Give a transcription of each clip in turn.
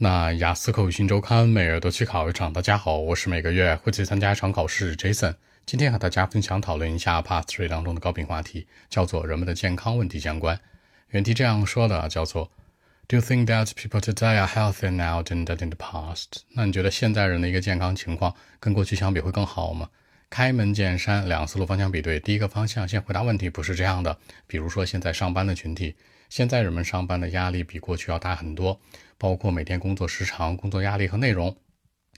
那雅思口语新周刊每日都去考一场。大家好，我是每个月会去参加一场考试 Jason。今天和大家分享讨论一下 Part Three 当中的高频话题，叫做人们的健康问题相关。原题这样说的，叫做 Do you think that people today are healthier now than in the past？那你觉得现在人的一个健康情况跟过去相比会更好吗？开门见山，两个思路方向比对。第一个方向，先回答问题，不是这样的。比如说，现在上班的群体，现在人们上班的压力比过去要大很多，包括每天工作时长、工作压力和内容。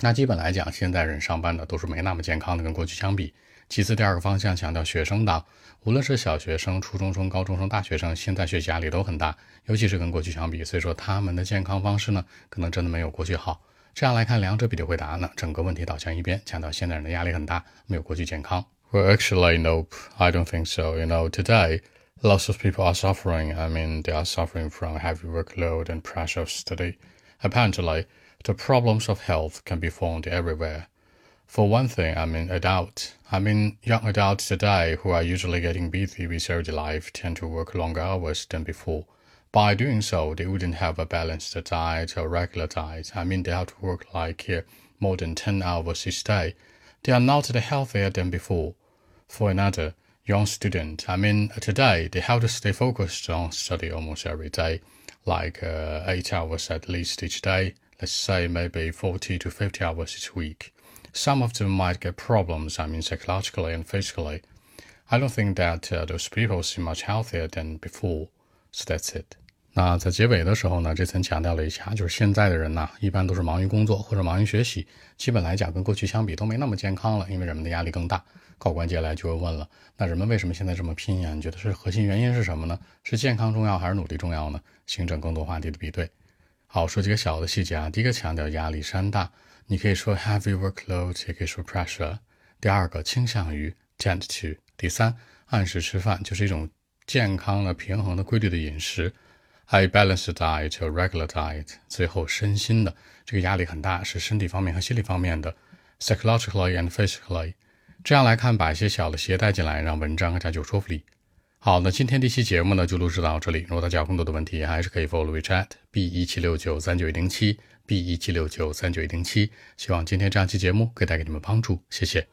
那基本来讲，现在人上班的都是没那么健康的，跟过去相比。其次，第二个方向强调学生党，无论是小学生、初中生、高中生、大学生，现在学习压力都很大，尤其是跟过去相比。所以说，他们的健康方式呢，可能真的没有过去好。这样来看，两者比对回答呢，整个问题导向一边，强调现代人的压力很大，没有过去健康。Well, actually, nope. I don't think so. You know, today, lots of people are suffering. I mean, they are suffering from heavy workload and pressure of study. Apparently, the problems of health can be found everywhere. For one thing, I mean, adults. I mean, young adults today who are usually getting busy with their life tend to work longer hours than before. By doing so, they wouldn't have a balanced diet or regular diet. I mean, they have to work like uh, more than 10 hours each day. They are not healthier than before. For another, young student, I mean, today they have to stay focused on study almost every day, like uh, 8 hours at least each day, let's say maybe 40 to 50 hours each week. Some of them might get problems, I mean, psychologically and physically. I don't think that uh, those people seem much healthier than before. So that's it. 那在结尾的时候呢，这层强调了一下，就是现在的人呢，一般都是忙于工作或者忙于学习，基本来讲跟过去相比都没那么健康了，因为人们的压力更大。考官接下来就会问了，那人们为什么现在这么拼呀？你觉得是核心原因是什么呢？是健康重要还是努力重要呢？形成更多话题的比对。好，说几个小的细节啊。第一个强调压力山大，你可以说 heavy workload，也可以说 pressure。第二个倾向于 tend to。第三，按时吃饭就是一种健康的、平衡的、规律的饮食。High balance diet to regular diet，。最后，身心的这个压力很大，是身体方面和心理方面的，psychologically and physically。这样来看，把一些小的鞋带进来，让文章更加有说服力。好，那今天这期节目呢，就录制到这里。如果大家有更多的问题，还是可以 follow WeChat b 一七六九三九一零七 b 一七六九三九一零七。希望今天这样期节目可以带给你们帮助，谢谢。